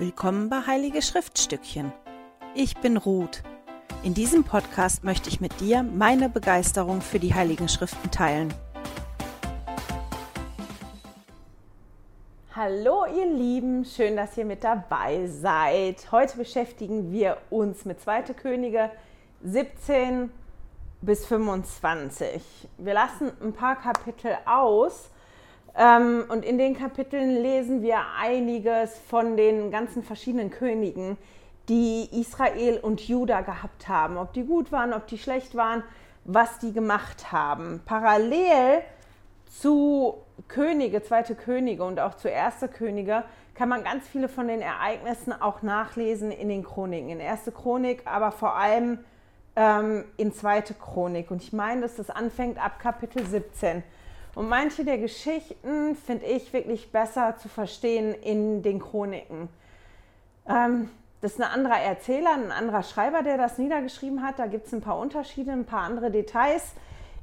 Willkommen bei Heilige Schriftstückchen. Ich bin Ruth. In diesem Podcast möchte ich mit dir meine Begeisterung für die Heiligen Schriften teilen. Hallo ihr Lieben, schön, dass ihr mit dabei seid. Heute beschäftigen wir uns mit 2. Könige 17 bis 25. Wir lassen ein paar Kapitel aus ähm, und in den Kapiteln lesen wir einiges von den ganzen verschiedenen Königen, die Israel und Juda gehabt haben. Ob die gut waren, ob die schlecht waren, was die gemacht haben. Parallel zu Könige, zweite Könige und auch zu erste Könige kann man ganz viele von den Ereignissen auch nachlesen in den Chroniken. In erste Chronik, aber vor allem ähm, in zweite Chronik. Und ich meine, dass das anfängt ab Kapitel 17. Und manche der Geschichten finde ich wirklich besser zu verstehen in den Chroniken. Ähm, das ist ein anderer Erzähler, ein anderer Schreiber, der das niedergeschrieben hat. Da gibt es ein paar Unterschiede, ein paar andere Details.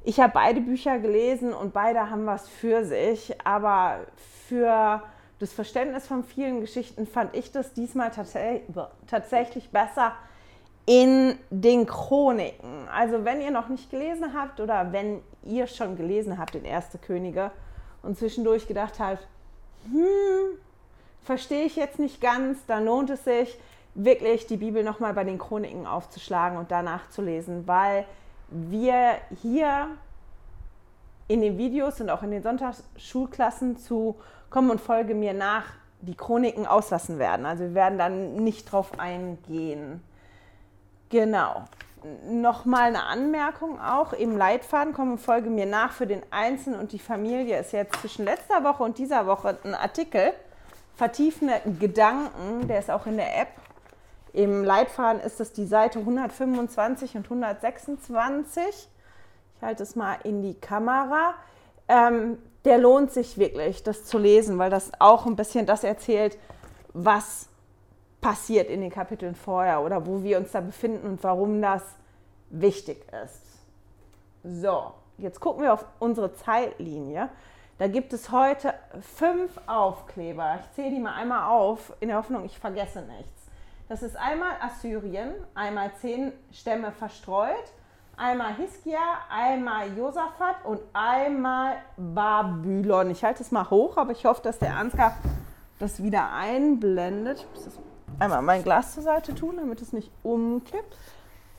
Ich habe beide Bücher gelesen und beide haben was für sich. Aber für das Verständnis von vielen Geschichten fand ich das diesmal tats tatsächlich besser in den Chroniken. Also wenn ihr noch nicht gelesen habt oder wenn ihr schon gelesen habt in Erste Könige und zwischendurch gedacht habt, hm, verstehe ich jetzt nicht ganz, dann lohnt es sich wirklich die Bibel nochmal bei den Chroniken aufzuschlagen und danach zu lesen, weil wir hier in den Videos und auch in den Sonntagsschulklassen zu Komm und folge mir nach die Chroniken auslassen werden. Also wir werden dann nicht drauf eingehen. Genau. Nochmal eine Anmerkung auch im Leitfaden, komm folge mir nach für den Einzelnen und die Familie ist jetzt zwischen letzter Woche und dieser Woche ein Artikel, vertiefende Gedanken, der ist auch in der App. Im Leitfaden ist es die Seite 125 und 126. Ich halte es mal in die Kamera. Ähm, der lohnt sich wirklich, das zu lesen, weil das auch ein bisschen das erzählt, was passiert in den Kapiteln vorher oder wo wir uns da befinden und warum das wichtig ist. So, jetzt gucken wir auf unsere Zeitlinie. Da gibt es heute fünf Aufkleber. Ich zähle die mal einmal auf, in der Hoffnung, ich vergesse nichts. Das ist einmal Assyrien, einmal zehn Stämme verstreut, einmal Hiskia, einmal Josaphat und einmal Babylon. Ich halte es mal hoch, aber ich hoffe, dass der Ansgar das wieder einblendet. Ich muss das einmal mein Glas zur Seite tun, damit es nicht umkippt.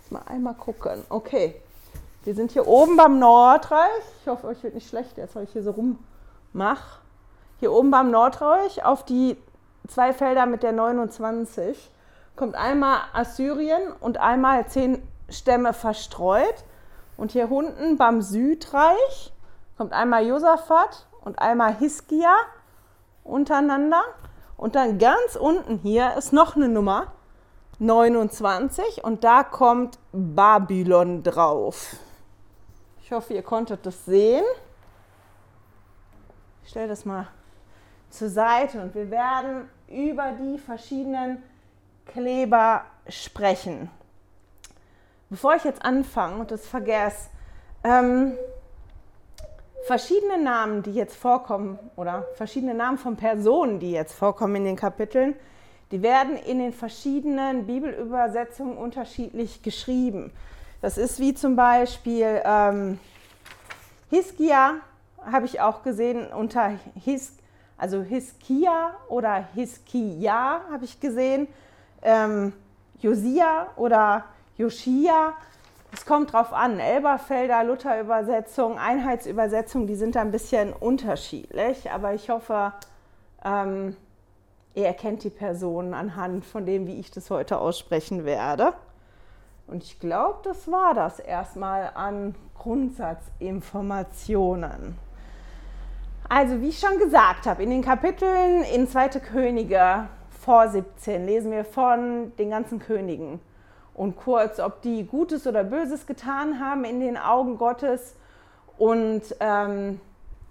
Mal einmal gucken. Okay, wir sind hier oben beim Nordreich. Ich hoffe, euch wird nicht schlecht, jetzt weil ich hier so rummache. Hier oben beim Nordreich auf die zwei Felder mit der 29 kommt einmal Assyrien und einmal zehn Stämme verstreut. Und hier unten beim Südreich kommt einmal Josaphat und einmal Hiskia untereinander. Und dann ganz unten hier ist noch eine Nummer, 29, und da kommt Babylon drauf. Ich hoffe, ihr konntet das sehen. Ich stelle das mal zur Seite und wir werden über die verschiedenen Kleber sprechen. Bevor ich jetzt anfange und das vergesse, ähm, verschiedene Namen, die jetzt vorkommen, oder verschiedene Namen von Personen, die jetzt vorkommen in den Kapiteln, die werden in den verschiedenen Bibelübersetzungen unterschiedlich geschrieben. Das ist wie zum Beispiel ähm, Hiskia, habe ich auch gesehen, unter His, also Hiskia oder Hiskia habe ich gesehen. Ähm, Josia oder Joschia es kommt drauf an. Elberfelder, Luther-Übersetzung, Einheitsübersetzung, die sind da ein bisschen unterschiedlich. Aber ich hoffe, ähm, ihr erkennt die Person anhand von dem, wie ich das heute aussprechen werde. Und ich glaube, das war das erstmal an Grundsatzinformationen. Also, wie ich schon gesagt habe, in den Kapiteln in 2. Könige vor 17 lesen wir von den ganzen Königen und kurz, ob die Gutes oder Böses getan haben in den Augen Gottes und ähm,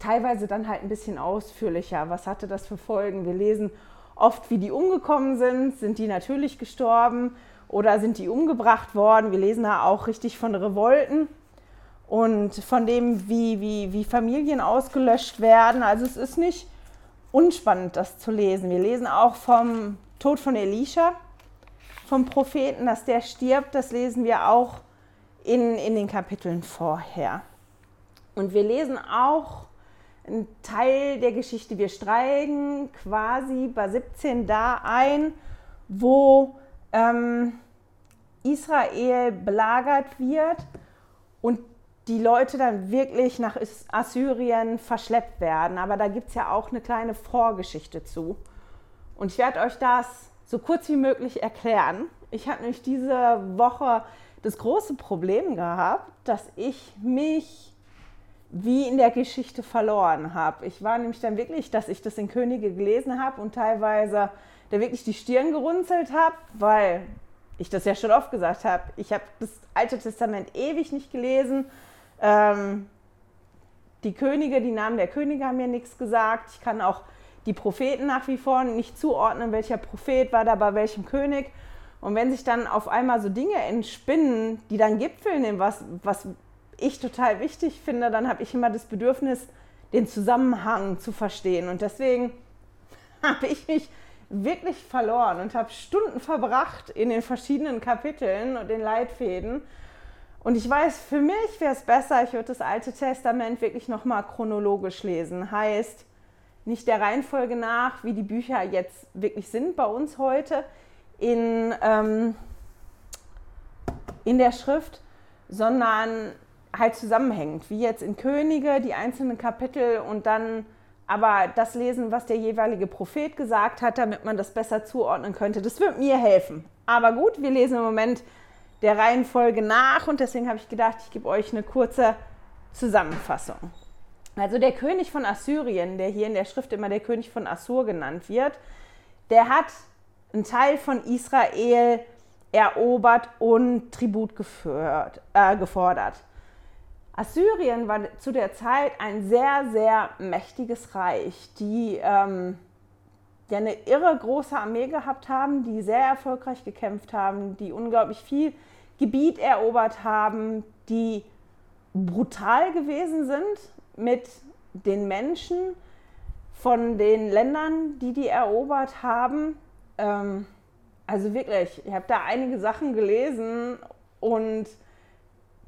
teilweise dann halt ein bisschen ausführlicher. Was hatte das für Folgen? Wir lesen oft, wie die umgekommen sind. Sind die natürlich gestorben oder sind die umgebracht worden? Wir lesen da auch richtig von Revolten und von dem, wie, wie, wie Familien ausgelöscht werden. Also es ist nicht unspannend, das zu lesen. Wir lesen auch vom Tod von Elisha, vom Propheten, dass der stirbt, das lesen wir auch in, in den Kapiteln vorher. Und wir lesen auch einen Teil der Geschichte. Wir steigen quasi bei 17 da ein, wo ähm, Israel belagert wird und die Leute dann wirklich nach Assyrien verschleppt werden. Aber da gibt es ja auch eine kleine Vorgeschichte zu. Und ich werde euch das so kurz wie möglich erklären. Ich habe nämlich diese Woche das große Problem gehabt, dass ich mich wie in der Geschichte verloren habe. Ich war nämlich dann wirklich, dass ich das in Könige gelesen habe und teilweise da wirklich die Stirn gerunzelt habe, weil ich das ja schon oft gesagt habe. Ich habe das Alte Testament ewig nicht gelesen. Ähm, die Könige, die Namen der Könige haben mir nichts gesagt. Ich kann auch die Propheten nach wie vor nicht zuordnen, welcher Prophet war da bei welchem König. Und wenn sich dann auf einmal so Dinge entspinnen, die dann gipfeln in was, was ich total wichtig finde, dann habe ich immer das Bedürfnis, den Zusammenhang zu verstehen. Und deswegen habe ich mich wirklich verloren und habe Stunden verbracht in den verschiedenen Kapiteln und den Leitfäden. Und ich weiß, für mich wäre es besser, ich würde das Alte Testament wirklich nochmal chronologisch lesen. Heißt, nicht der Reihenfolge nach, wie die Bücher jetzt wirklich sind bei uns heute in, ähm, in der Schrift, sondern halt zusammenhängend, wie jetzt in Könige die einzelnen Kapitel und dann aber das lesen, was der jeweilige Prophet gesagt hat, damit man das besser zuordnen könnte. Das wird mir helfen. Aber gut, wir lesen im Moment der Reihenfolge nach und deswegen habe ich gedacht, ich gebe euch eine kurze Zusammenfassung. Also der König von Assyrien, der hier in der Schrift immer der König von Assur genannt wird, der hat einen Teil von Israel erobert und Tribut geführt, äh, gefordert. Assyrien war zu der Zeit ein sehr, sehr mächtiges Reich, die ähm, ja eine irre große Armee gehabt haben, die sehr erfolgreich gekämpft haben, die unglaublich viel Gebiet erobert haben, die brutal gewesen sind mit den Menschen von den Ländern, die die erobert haben. Ähm, also wirklich, ich habe da einige Sachen gelesen und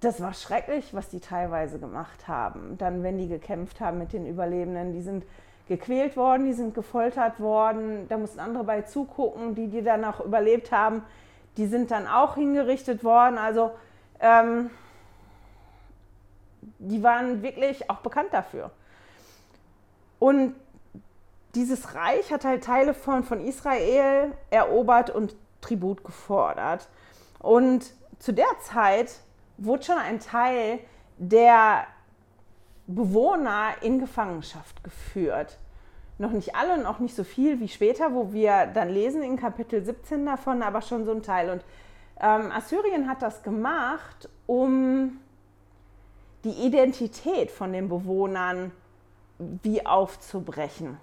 das war schrecklich, was die teilweise gemacht haben. Dann, wenn die gekämpft haben mit den Überlebenden, die sind gequält worden, die sind gefoltert worden, da mussten andere bei zugucken, die, die dann auch überlebt haben, die sind dann auch hingerichtet worden. Also ähm, die waren wirklich auch bekannt dafür. Und dieses Reich hat halt Teile von, von Israel erobert und Tribut gefordert. Und zu der Zeit wurde schon ein Teil der Bewohner in Gefangenschaft geführt. Noch nicht alle und auch nicht so viel wie später, wo wir dann lesen in Kapitel 17 davon, aber schon so ein Teil. Und ähm, Assyrien hat das gemacht, um die Identität von den Bewohnern wie aufzubrechen.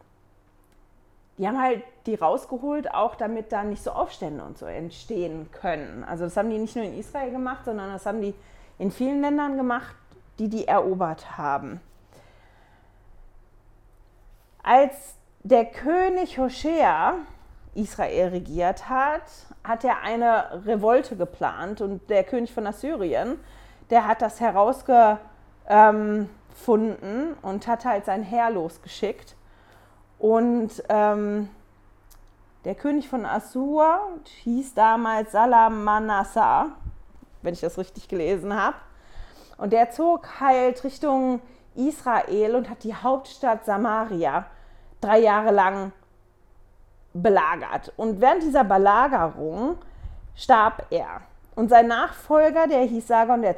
Die haben halt die rausgeholt, auch damit da nicht so Aufstände und so entstehen können. Also das haben die nicht nur in Israel gemacht, sondern das haben die in vielen Ländern gemacht, die die erobert haben. Als der König Hoshea Israel regiert hat, hat er eine Revolte geplant und der König von Assyrien, der hat das herausgefunden und hat halt sein Heer losgeschickt und ähm, der König von Assur hieß damals Salamassar, wenn ich das richtig gelesen habe. Und der zog halt Richtung Israel und hat die Hauptstadt Samaria drei Jahre lang belagert. Und während dieser Belagerung starb er. Und sein Nachfolger, der hieß Sargon II.,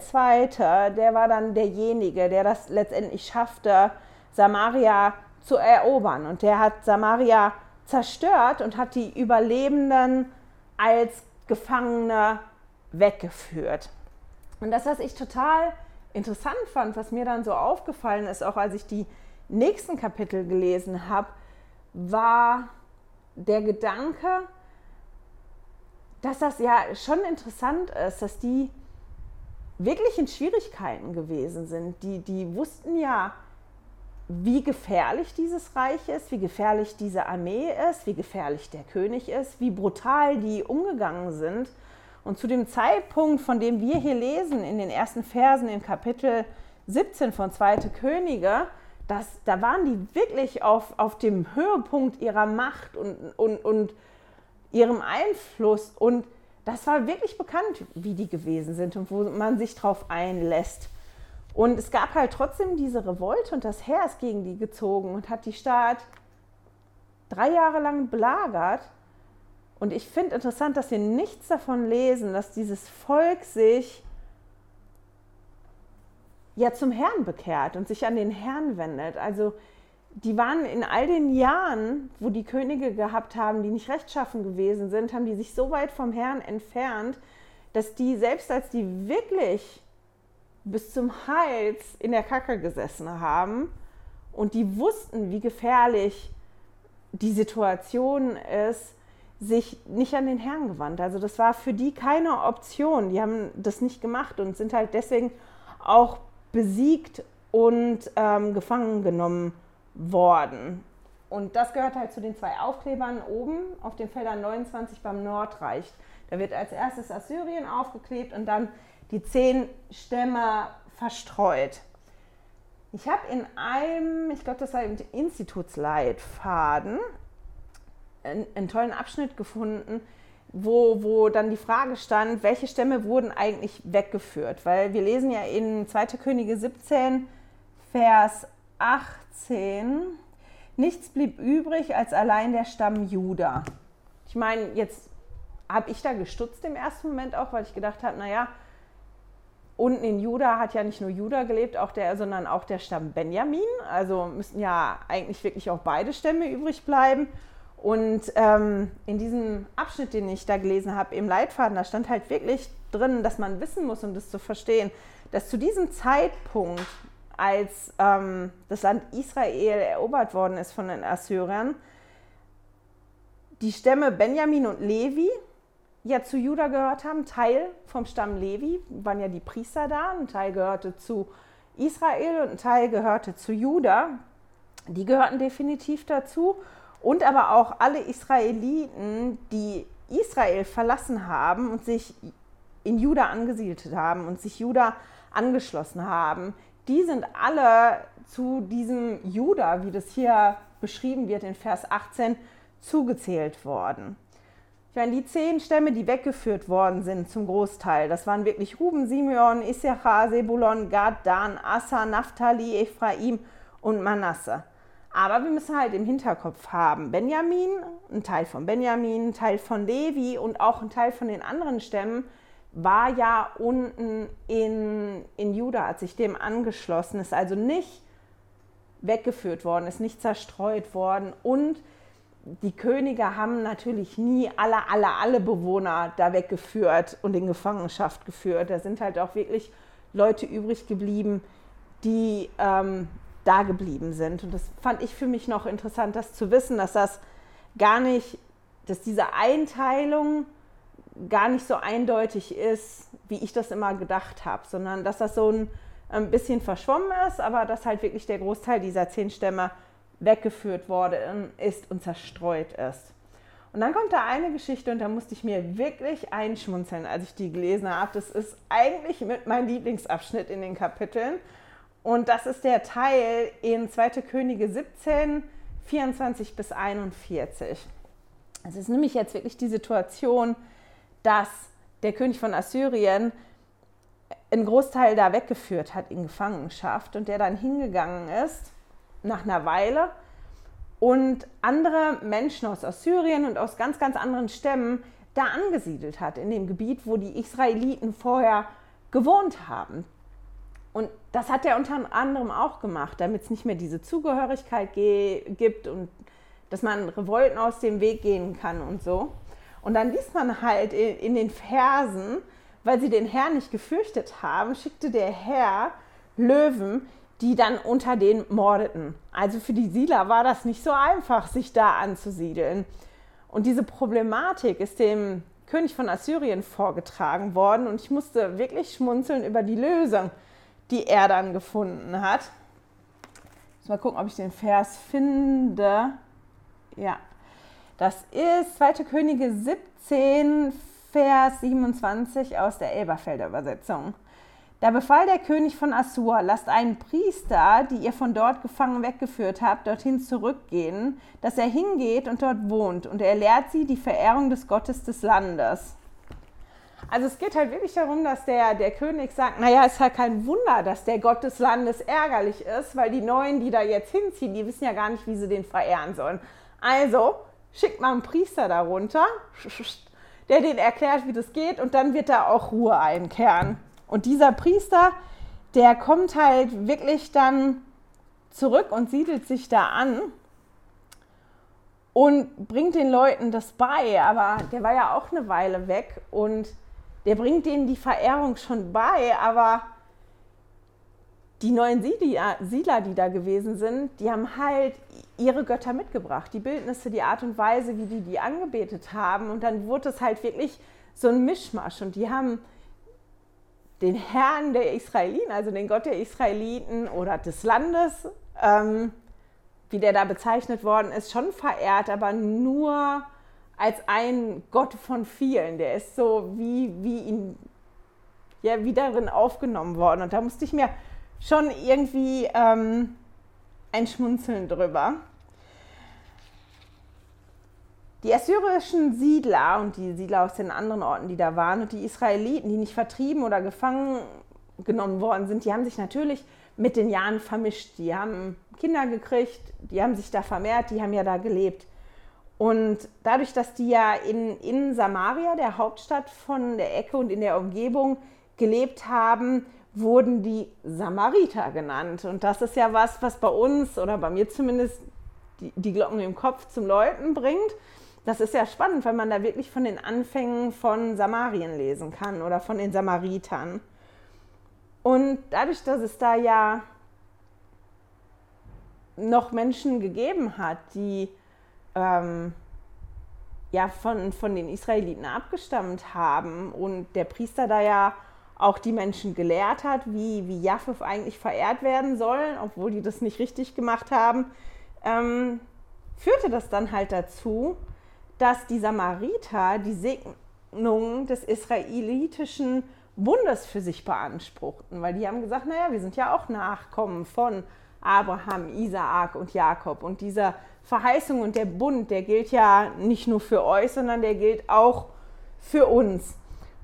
der war dann derjenige, der das letztendlich schaffte, Samaria zu zu erobern. Und der hat Samaria zerstört und hat die Überlebenden als Gefangene weggeführt. Und das, was ich total interessant fand, was mir dann so aufgefallen ist, auch als ich die nächsten Kapitel gelesen habe, war der Gedanke, dass das ja schon interessant ist, dass die wirklich in Schwierigkeiten gewesen sind. Die, die wussten ja, wie gefährlich dieses Reich ist, wie gefährlich diese Armee ist, wie gefährlich der König ist, wie brutal die umgegangen sind. Und zu dem Zeitpunkt, von dem wir hier lesen, in den ersten Versen in Kapitel 17 von Zweite Könige, das, da waren die wirklich auf, auf dem Höhepunkt ihrer Macht und, und, und ihrem Einfluss. Und das war wirklich bekannt, wie die gewesen sind und wo man sich drauf einlässt. Und es gab halt trotzdem diese Revolte und das Heer ist gegen die gezogen und hat die Stadt drei Jahre lang belagert. Und ich finde interessant, dass wir nichts davon lesen, dass dieses Volk sich ja zum Herrn bekehrt und sich an den Herrn wendet. Also die waren in all den Jahren, wo die Könige gehabt haben, die nicht rechtschaffen gewesen sind, haben die sich so weit vom Herrn entfernt, dass die, selbst als die wirklich bis zum Hals in der Kacke gesessen haben und die wussten, wie gefährlich die Situation ist, sich nicht an den Herrn gewandt. Also das war für die keine Option. Die haben das nicht gemacht und sind halt deswegen auch besiegt und ähm, gefangen genommen worden. Und das gehört halt zu den zwei Aufklebern oben auf den Feldern 29 beim Nordreich. Da wird als erstes Assyrien aufgeklebt und dann die zehn Stämme verstreut. Ich habe in einem, ich glaube, das war im Institutsleitfaden, einen, einen, tollen Abschnitt gefunden, wo, wo dann die Frage stand, welche Stämme wurden eigentlich weggeführt? Weil wir lesen ja in 2. Könige 17, Vers 18, nichts blieb übrig als allein der Stamm Juda. Ich meine, jetzt habe ich da gestutzt im ersten Moment auch, weil ich gedacht habe, naja, unten in Juda hat ja nicht nur Juda gelebt, auch der, sondern auch der Stamm Benjamin. Also müssten ja eigentlich wirklich auch beide Stämme übrig bleiben. Und ähm, in diesem Abschnitt, den ich da gelesen habe, im Leitfaden, da stand halt wirklich drin, dass man wissen muss, um das zu verstehen, dass zu diesem Zeitpunkt als ähm, das Land Israel erobert worden ist von den Assyrern, die Stämme Benjamin und Levi ja zu Juda gehört haben, Teil vom Stamm Levi, waren ja die Priester da, ein Teil gehörte zu Israel und ein Teil gehörte zu Juda. Die gehörten definitiv dazu. Und aber auch alle Israeliten, die Israel verlassen haben und sich in Juda angesiedelt haben und sich Juda angeschlossen haben, die sind alle zu diesem Juda, wie das hier beschrieben wird in Vers 18, zugezählt worden. Ich meine, die zehn Stämme, die weggeführt worden sind zum Großteil, das waren wirklich Ruben, Simeon, Issachar, Sebulon, Gad, Dan, Asa, Naphtali, Ephraim und Manasse. Aber wir müssen halt im Hinterkopf haben, Benjamin, ein Teil von Benjamin, ein Teil von Levi und auch ein Teil von den anderen Stämmen war ja unten in, in Juda, hat sich dem angeschlossen, ist also nicht weggeführt worden, ist nicht zerstreut worden und die Könige haben natürlich nie alle, alle, alle Bewohner da weggeführt und in Gefangenschaft geführt. Da sind halt auch wirklich Leute übrig geblieben, die ähm, da geblieben sind. Und das fand ich für mich noch interessant, das zu wissen, dass das gar nicht, dass diese Einteilung gar nicht so eindeutig ist, wie ich das immer gedacht habe, sondern dass das so ein, ein bisschen verschwommen ist, aber dass halt wirklich der Großteil dieser zehn Stämme weggeführt worden ist und zerstreut ist. Und dann kommt da eine Geschichte und da musste ich mir wirklich einschmunzeln, als ich die gelesen habe. Das ist eigentlich mit mein Lieblingsabschnitt in den Kapiteln. Und das ist der Teil in 2. Könige 17, 24 bis 41. Es ist nämlich jetzt wirklich die Situation, dass der König von Assyrien einen Großteil da weggeführt hat in Gefangenschaft und der dann hingegangen ist nach einer Weile und andere Menschen aus Assyrien und aus ganz, ganz anderen Stämmen da angesiedelt hat, in dem Gebiet, wo die Israeliten vorher gewohnt haben. Und das hat er unter anderem auch gemacht, damit es nicht mehr diese Zugehörigkeit gibt und dass man Revolten aus dem Weg gehen kann und so. Und dann liest man halt in, in den Versen, weil sie den Herrn nicht gefürchtet haben, schickte der Herr Löwen, die dann unter den mordeten. Also für die Siedler war das nicht so einfach, sich da anzusiedeln. Und diese Problematik ist dem König von Assyrien vorgetragen worden und ich musste wirklich schmunzeln über die Lösung, die er dann gefunden hat. mal gucken, ob ich den Vers finde. Ja, das ist 2. Könige 17, Vers 27 aus der Elberfelder Übersetzung. Da befahl der König von Assur, lasst einen Priester, die ihr von dort gefangen weggeführt habt, dorthin zurückgehen, dass er hingeht und dort wohnt, und er lehrt sie die Verehrung des Gottes des Landes. Also es geht halt wirklich darum, dass der, der König sagt, naja, es ist halt kein Wunder, dass der Gott des Landes ärgerlich ist, weil die Neuen, die da jetzt hinziehen, die wissen ja gar nicht, wie sie den verehren sollen. Also schickt mal einen Priester darunter, der den erklärt, wie das geht, und dann wird da auch Ruhe einkehren. Und dieser Priester, der kommt halt wirklich dann zurück und siedelt sich da an und bringt den Leuten das bei. Aber der war ja auch eine Weile weg und der bringt denen die Verehrung schon bei, aber die neuen Siedler, die da gewesen sind, die haben halt ihre Götter mitgebracht, die Bildnisse, die Art und Weise, wie die die angebetet haben. Und dann wurde es halt wirklich so ein Mischmasch. Und die haben den Herrn der Israeliten, also den Gott der Israeliten oder des Landes, ähm, wie der da bezeichnet worden ist, schon verehrt, aber nur als ein Gott von vielen. Der ist so wie, wie ihn ja, wie darin aufgenommen worden. Und da musste ich mir schon irgendwie ähm, ein Schmunzeln drüber. Die assyrischen Siedler und die Siedler aus den anderen Orten, die da waren, und die Israeliten, die nicht vertrieben oder gefangen genommen worden sind, die haben sich natürlich mit den Jahren vermischt. Die haben Kinder gekriegt, die haben sich da vermehrt, die haben ja da gelebt. Und dadurch, dass die ja in, in Samaria, der Hauptstadt von der Ecke und in der Umgebung, gelebt haben, wurden die Samariter genannt. Und das ist ja was, was bei uns oder bei mir zumindest die, die Glocken im Kopf zum Läuten bringt. Das ist ja spannend, weil man da wirklich von den Anfängen von Samarien lesen kann oder von den Samaritern. Und dadurch, dass es da ja noch Menschen gegeben hat, die ähm, ja von, von den Israeliten abgestammt haben und der Priester da ja auch die Menschen gelehrt hat, wie, wie Japheth eigentlich verehrt werden sollen, obwohl die das nicht richtig gemacht haben, ähm, führte das dann halt dazu, dass die Samariter die Segnung des israelitischen Bundes für sich beanspruchten, weil die haben gesagt, naja, wir sind ja auch Nachkommen von Abraham, Isaak und Jakob und dieser Verheißung und der Bund, der gilt ja nicht nur für euch, sondern der gilt auch für uns.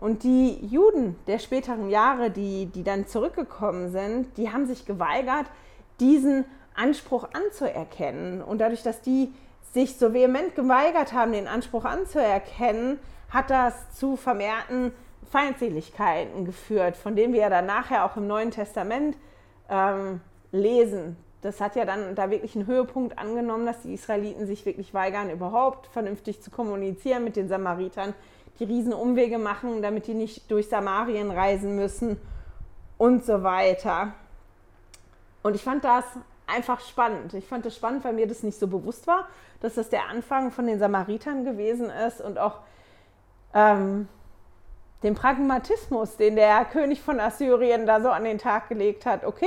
Und die Juden der späteren Jahre, die, die dann zurückgekommen sind, die haben sich geweigert, diesen Anspruch anzuerkennen. Und dadurch, dass die sich so vehement geweigert haben, den Anspruch anzuerkennen, hat das zu vermehrten Feindseligkeiten geführt, von denen wir ja dann nachher auch im Neuen Testament ähm, lesen. Das hat ja dann da wirklich einen Höhepunkt angenommen, dass die Israeliten sich wirklich weigern, überhaupt vernünftig zu kommunizieren mit den Samaritern, die riesen Umwege machen, damit die nicht durch Samarien reisen müssen und so weiter. Und ich fand das einfach spannend. Ich fand das spannend, weil mir das nicht so bewusst war, dass das der Anfang von den Samaritern gewesen ist und auch ähm, den Pragmatismus, den der König von Assyrien da so an den Tag gelegt hat. Okay,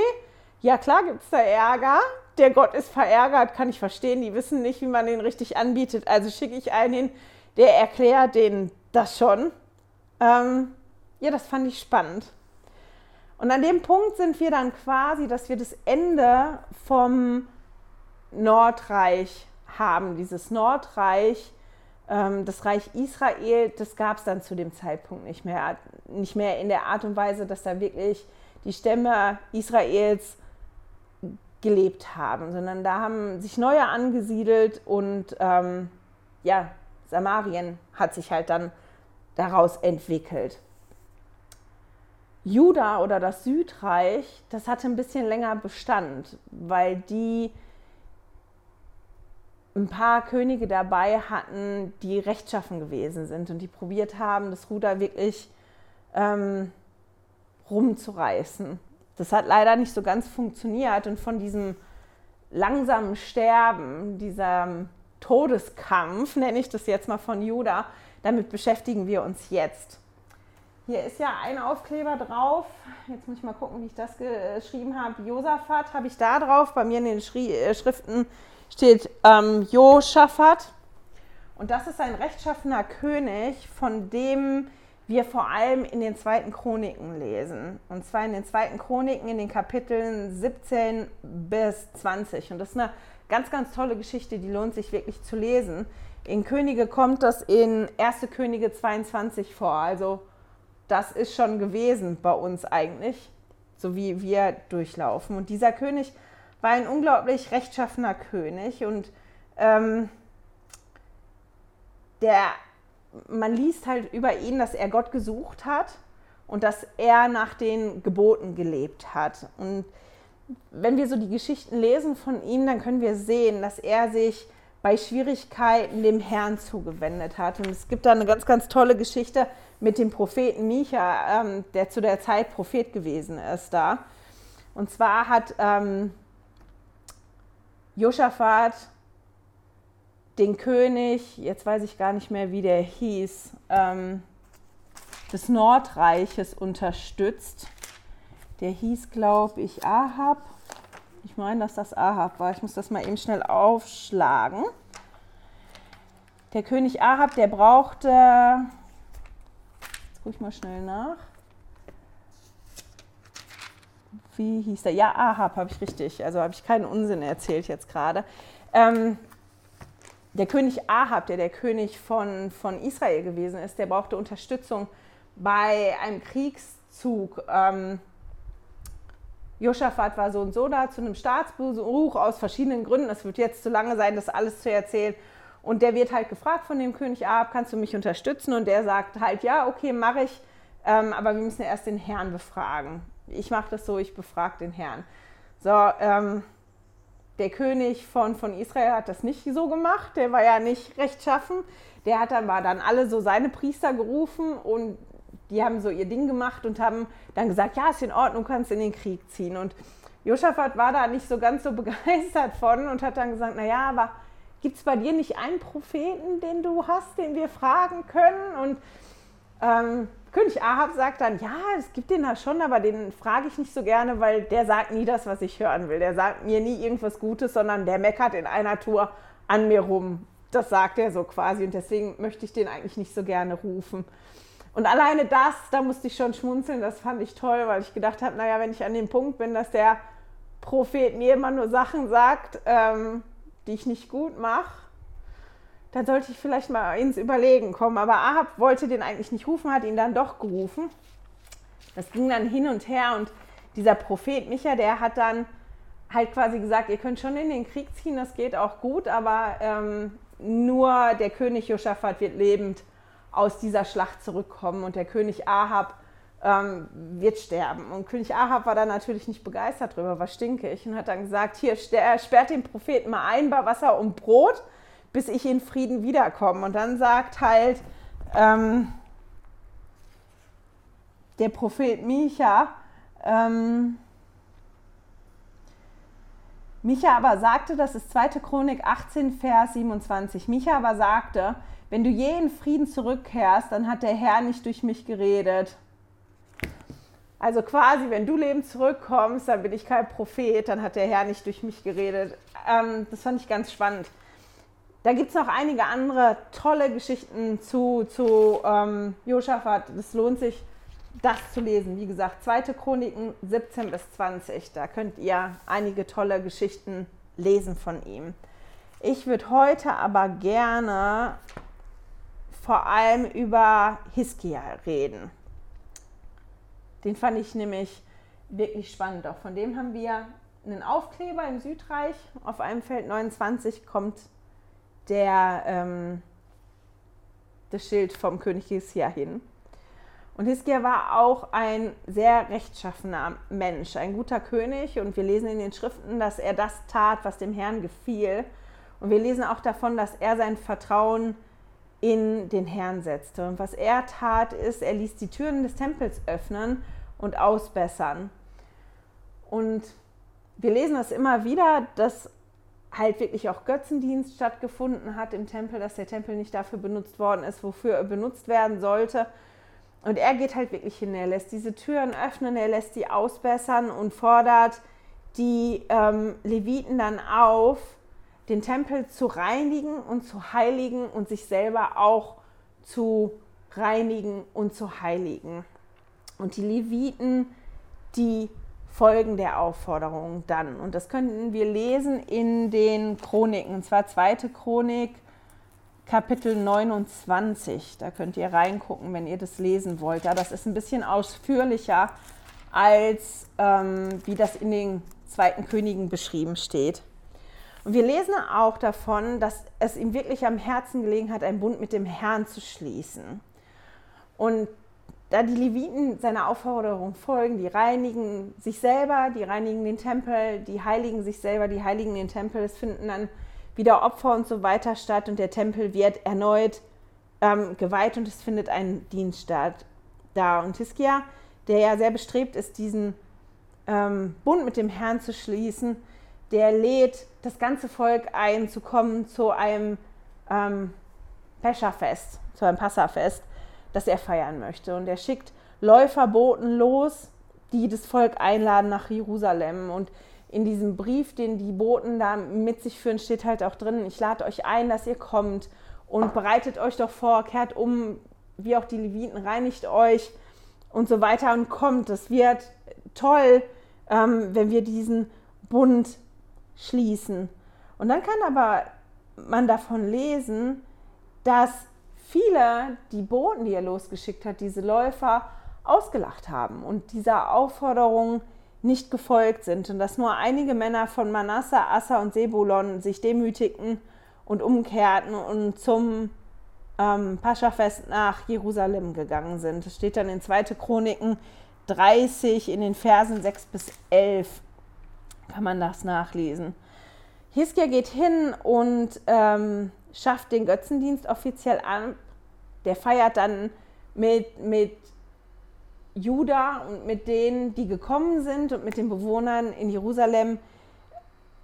ja klar gibt es da Ärger. Der Gott ist verärgert, kann ich verstehen. Die wissen nicht, wie man den richtig anbietet. Also schicke ich einen hin, der erklärt denen das schon. Ähm, ja, das fand ich spannend. Und an dem Punkt sind wir dann quasi, dass wir das Ende vom Nordreich haben. Dieses Nordreich, ähm, das Reich Israel, das gab es dann zu dem Zeitpunkt nicht mehr. Nicht mehr in der Art und Weise, dass da wirklich die Stämme Israels gelebt haben, sondern da haben sich neue angesiedelt und ähm, ja, Samarien hat sich halt dann daraus entwickelt. Juda oder das Südreich, das hatte ein bisschen länger Bestand, weil die ein paar Könige dabei hatten, die rechtschaffen gewesen sind und die probiert haben, das Ruder wirklich ähm, rumzureißen. Das hat leider nicht so ganz funktioniert und von diesem langsamen Sterben, diesem Todeskampf, nenne ich das jetzt mal von Juda, damit beschäftigen wir uns jetzt. Hier ist ja ein Aufkleber drauf. Jetzt muss ich mal gucken, wie ich das geschrieben habe. Josaphat habe ich da drauf. Bei mir in den Schri äh, Schriften steht ähm, Josaphat. Und das ist ein rechtschaffener König, von dem wir vor allem in den zweiten Chroniken lesen. Und zwar in den zweiten Chroniken in den Kapiteln 17 bis 20. Und das ist eine ganz, ganz tolle Geschichte, die lohnt sich wirklich zu lesen. In Könige kommt das in 1. Könige 22 vor. Also das ist schon gewesen bei uns eigentlich, so wie wir durchlaufen. Und dieser König war ein unglaublich rechtschaffener König und ähm, der, man liest halt über ihn, dass er Gott gesucht hat und dass er nach den Geboten gelebt hat. Und wenn wir so die Geschichten lesen von ihm, dann können wir sehen, dass er sich bei Schwierigkeiten dem Herrn zugewendet hat. Und es gibt da eine ganz, ganz tolle Geschichte mit dem Propheten Micha, ähm, der zu der Zeit Prophet gewesen ist da. Und zwar hat ähm, Josaphat den König, jetzt weiß ich gar nicht mehr, wie der hieß, ähm, des Nordreiches unterstützt. Der hieß, glaube ich, Ahab. Ich meine, dass das Ahab war. Ich muss das mal eben schnell aufschlagen. Der König Ahab, der brauchte, jetzt gucke ich mal schnell nach. Wie hieß der? Ja, Ahab habe ich richtig. Also habe ich keinen Unsinn erzählt jetzt gerade. Ähm, der König Ahab, der der König von, von Israel gewesen ist, der brauchte Unterstützung bei einem Kriegszug. Ähm, Josaphat war so und so da zu einem Staatsbesuch aus verschiedenen Gründen. Es wird jetzt zu lange sein, das alles zu erzählen. Und der wird halt gefragt von dem König Ahab, kannst du mich unterstützen? Und der sagt halt, ja, okay, mache ich, ähm, aber wir müssen erst den Herrn befragen. Ich mache das so, ich befrage den Herrn. So, ähm, der König von, von Israel hat das nicht so gemacht, der war ja nicht rechtschaffen. Der hat dann, war dann alle so seine Priester gerufen und die haben so ihr Ding gemacht und haben dann gesagt, ja, ist in Ordnung, kannst in den Krieg ziehen. Und Josaphat war da nicht so ganz so begeistert von und hat dann gesagt, naja, aber gibt es bei dir nicht einen Propheten, den du hast, den wir fragen können? Und ähm, König Ahab sagt dann, ja, es gibt den da schon, aber den frage ich nicht so gerne, weil der sagt nie das, was ich hören will. Der sagt mir nie irgendwas Gutes, sondern der meckert in einer Tour an mir rum. Das sagt er so quasi und deswegen möchte ich den eigentlich nicht so gerne rufen. Und alleine das, da musste ich schon schmunzeln, das fand ich toll, weil ich gedacht habe, naja, wenn ich an dem Punkt bin, dass der Prophet mir immer nur Sachen sagt, ähm, die ich nicht gut mache, dann sollte ich vielleicht mal ins Überlegen kommen. Aber Ahab wollte den eigentlich nicht rufen, hat ihn dann doch gerufen. Das ging dann hin und her und dieser Prophet Micha, der hat dann halt quasi gesagt, ihr könnt schon in den Krieg ziehen, das geht auch gut, aber ähm, nur der König Josaphat wird lebend aus dieser Schlacht zurückkommen und der König Ahab ähm, wird sterben. Und König Ahab war dann natürlich nicht begeistert darüber, was stinke ich, und hat dann gesagt, hier sperrt den Propheten mal ein bei Wasser und Brot bis ich in Frieden wiederkomme. Und dann sagt halt ähm, der Prophet Micha, ähm, Micha aber sagte, das ist 2. Chronik 18, Vers 27. Micha aber sagte, wenn du je in Frieden zurückkehrst, dann hat der Herr nicht durch mich geredet. Also quasi, wenn du lebend zurückkommst, dann bin ich kein Prophet, dann hat der Herr nicht durch mich geredet. Ähm, das fand ich ganz spannend. Da gibt es noch einige andere tolle Geschichten zu, zu ähm, Josaphat. Es lohnt sich, das zu lesen. Wie gesagt, 2. Chroniken 17 bis 20. Da könnt ihr einige tolle Geschichten lesen von ihm. Ich würde heute aber gerne vor allem über Hiskia reden. Den fand ich nämlich wirklich spannend. Auch von dem haben wir einen Aufkleber im Südreich. Auf einem Feld 29 kommt der, ähm, das Schild vom König Hiskia hin. Und Hiskia war auch ein sehr rechtschaffener Mensch, ein guter König. Und wir lesen in den Schriften, dass er das tat, was dem Herrn gefiel. Und wir lesen auch davon, dass er sein Vertrauen in den Herrn setzte. Und was er tat, ist, er ließ die Türen des Tempels öffnen und ausbessern. Und wir lesen das immer wieder, dass halt wirklich auch Götzendienst stattgefunden hat im Tempel, dass der Tempel nicht dafür benutzt worden ist, wofür er benutzt werden sollte. Und er geht halt wirklich hin, er lässt diese Türen öffnen, er lässt die ausbessern und fordert die ähm, Leviten dann auf, den Tempel zu reinigen und zu heiligen und sich selber auch zu reinigen und zu heiligen. Und die Leviten, die folgen der Aufforderung dann. Und das könnten wir lesen in den Chroniken, und zwar zweite Chronik, Kapitel 29. Da könnt ihr reingucken, wenn ihr das lesen wollt. Ja, das ist ein bisschen ausführlicher, als ähm, wie das in den zweiten Königen beschrieben steht. Und wir lesen auch davon, dass es ihm wirklich am Herzen gelegen hat, einen Bund mit dem Herrn zu schließen. Und da die Leviten seiner Aufforderung folgen, die reinigen sich selber, die reinigen den Tempel, die heiligen sich selber, die heiligen den Tempel, es finden dann wieder Opfer und so weiter statt und der Tempel wird erneut ähm, geweiht und es findet ein Dienst statt. Da und Hiskia, der ja sehr bestrebt ist, diesen ähm, Bund mit dem Herrn zu schließen, der lädt das ganze Volk ein, zu kommen zu einem ähm, Pescherfest, zu einem Passafest das er feiern möchte. Und er schickt Läuferboten los, die das Volk einladen nach Jerusalem. Und in diesem Brief, den die Boten da mit sich führen, steht halt auch drin, ich lade euch ein, dass ihr kommt und bereitet euch doch vor, kehrt um, wie auch die Leviten, reinigt euch und so weiter und kommt. Es wird toll, ähm, wenn wir diesen Bund schließen. Und dann kann aber man davon lesen, dass viele die Boten, die er losgeschickt hat, diese Läufer, ausgelacht haben und dieser Aufforderung nicht gefolgt sind und dass nur einige Männer von Manasse, Assa und Sebulon sich demütigten und umkehrten und zum ähm, Paschafest nach Jerusalem gegangen sind. Das steht dann in 2. Chroniken 30 in den Versen 6 bis 11 kann man das nachlesen. Hiskia geht hin und ähm, schafft den Götzendienst offiziell an. Der feiert dann mit, mit Juda und mit denen, die gekommen sind und mit den Bewohnern in Jerusalem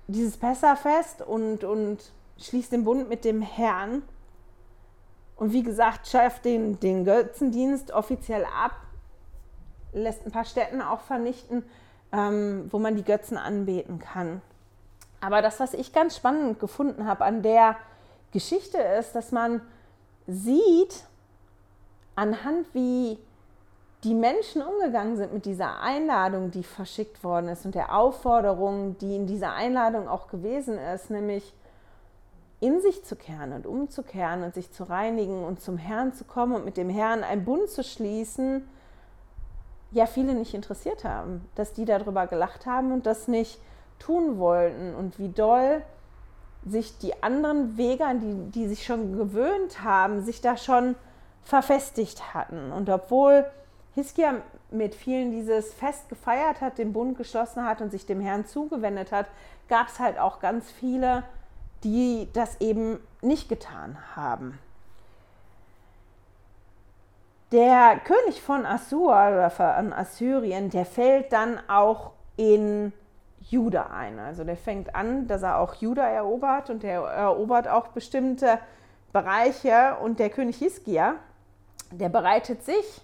dieses Pessachfest und, und schließt den Bund mit dem Herrn. Und wie gesagt, schafft den, den Götzendienst offiziell ab, lässt ein paar Städten auch vernichten, ähm, wo man die Götzen anbeten kann. Aber das, was ich ganz spannend gefunden habe an der Geschichte ist, dass man sieht, anhand wie die Menschen umgegangen sind mit dieser Einladung, die verschickt worden ist und der Aufforderung, die in dieser Einladung auch gewesen ist, nämlich in sich zu kehren und umzukehren und sich zu reinigen und zum Herrn zu kommen und mit dem Herrn einen Bund zu schließen, ja viele nicht interessiert haben, dass die darüber gelacht haben und das nicht tun wollten und wie doll sich die anderen Wege, an die, die sich schon gewöhnt haben, sich da schon verfestigt hatten. Und obwohl Hiskia mit vielen dieses Fest gefeiert hat, den Bund geschlossen hat und sich dem Herrn zugewendet hat, gab es halt auch ganz viele, die das eben nicht getan haben. Der König von Assur oder von Assyrien, der fällt dann auch in Juda ein. Also der fängt an, dass er auch Juda erobert und er erobert auch bestimmte Bereiche. Und der König Hiskia, der bereitet sich,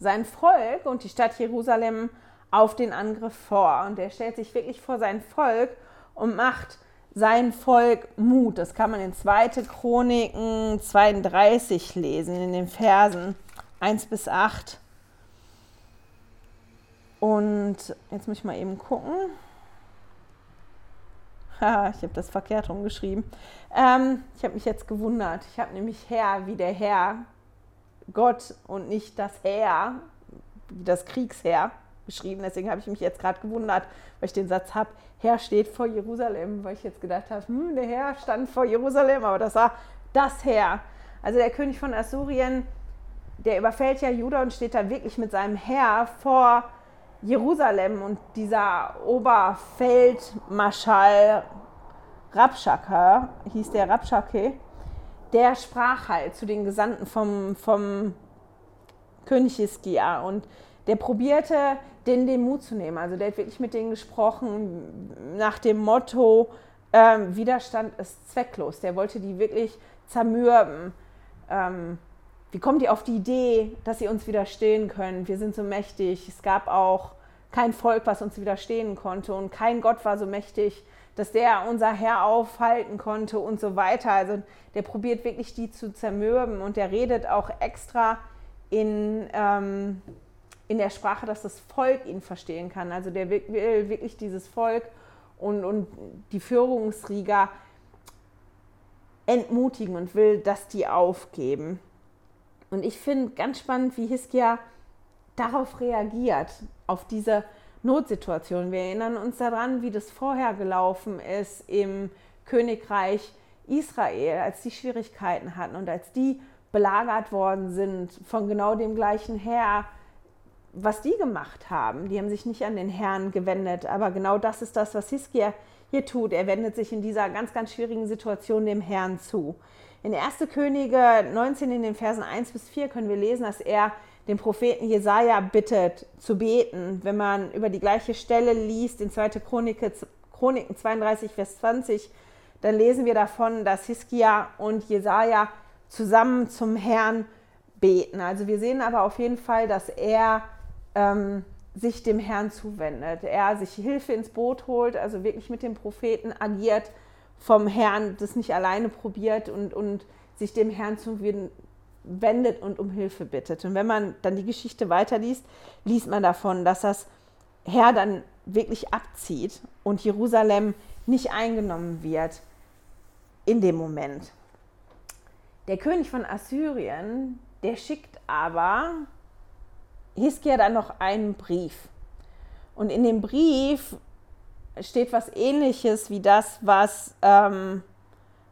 sein Volk und die Stadt Jerusalem auf den Angriff vor. Und er stellt sich wirklich vor sein Volk und macht sein Volk Mut. Das kann man in 2. Chroniken 32 lesen, in den Versen 1 bis 8. Und jetzt muss ich mal eben gucken. Haha, ich habe das verkehrt rumgeschrieben. Ähm, ich habe mich jetzt gewundert. Ich habe nämlich Herr wie der Herr, Gott und nicht das Herr, wie das Kriegsherr beschrieben. Deswegen habe ich mich jetzt gerade gewundert, weil ich den Satz habe, Herr steht vor Jerusalem, weil ich jetzt gedacht habe, hm, der Herr stand vor Jerusalem, aber das war das Herr. Also der König von Assurien, der überfällt ja Juda und steht da wirklich mit seinem Herr vor Jerusalem und dieser Oberfeldmarschall Rabschaka, hieß der Rabschake, der sprach halt zu den Gesandten vom, vom König Hiskia und der probierte, denen den Mut zu nehmen. Also der hat wirklich mit denen gesprochen nach dem Motto, ähm, Widerstand ist zwecklos. Der wollte die wirklich zermürben. Ähm, wie kommt ihr auf die Idee, dass ihr uns widerstehen könnt? Wir sind so mächtig. Es gab auch kein Volk, was uns widerstehen konnte und kein Gott war so mächtig, dass der unser Herr aufhalten konnte und so weiter. Also der probiert wirklich die zu zermürben und der redet auch extra in, ähm, in der Sprache, dass das Volk ihn verstehen kann. Also der will wirklich dieses Volk und, und die Führungsrieger entmutigen und will, dass die aufgeben. Und ich finde ganz spannend, wie Hiskia darauf reagiert, auf diese Notsituation. Wir erinnern uns daran, wie das vorher gelaufen ist im Königreich Israel, als die Schwierigkeiten hatten und als die belagert worden sind von genau dem gleichen Herr, was die gemacht haben. Die haben sich nicht an den Herrn gewendet, aber genau das ist das, was Hiskia hier tut. Er wendet sich in dieser ganz, ganz schwierigen Situation dem Herrn zu. In 1. Könige 19 in den Versen 1 bis 4 können wir lesen, dass er den Propheten Jesaja bittet zu beten. Wenn man über die gleiche Stelle liest, in 2. Chronik, Chroniken 32, Vers 20, dann lesen wir davon, dass Hiskia und Jesaja zusammen zum Herrn beten. Also wir sehen aber auf jeden Fall, dass er ähm, sich dem Herrn zuwendet. Er sich Hilfe ins Boot holt, also wirklich mit dem Propheten agiert, vom Herrn das nicht alleine probiert und, und sich dem Herrn wendet und um Hilfe bittet. Und wenn man dann die Geschichte weiterliest, liest man davon, dass das Herr dann wirklich abzieht und Jerusalem nicht eingenommen wird in dem Moment. Der König von Assyrien, der schickt aber Hiskia dann noch einen Brief. Und in dem Brief steht was ähnliches wie das, was ähm,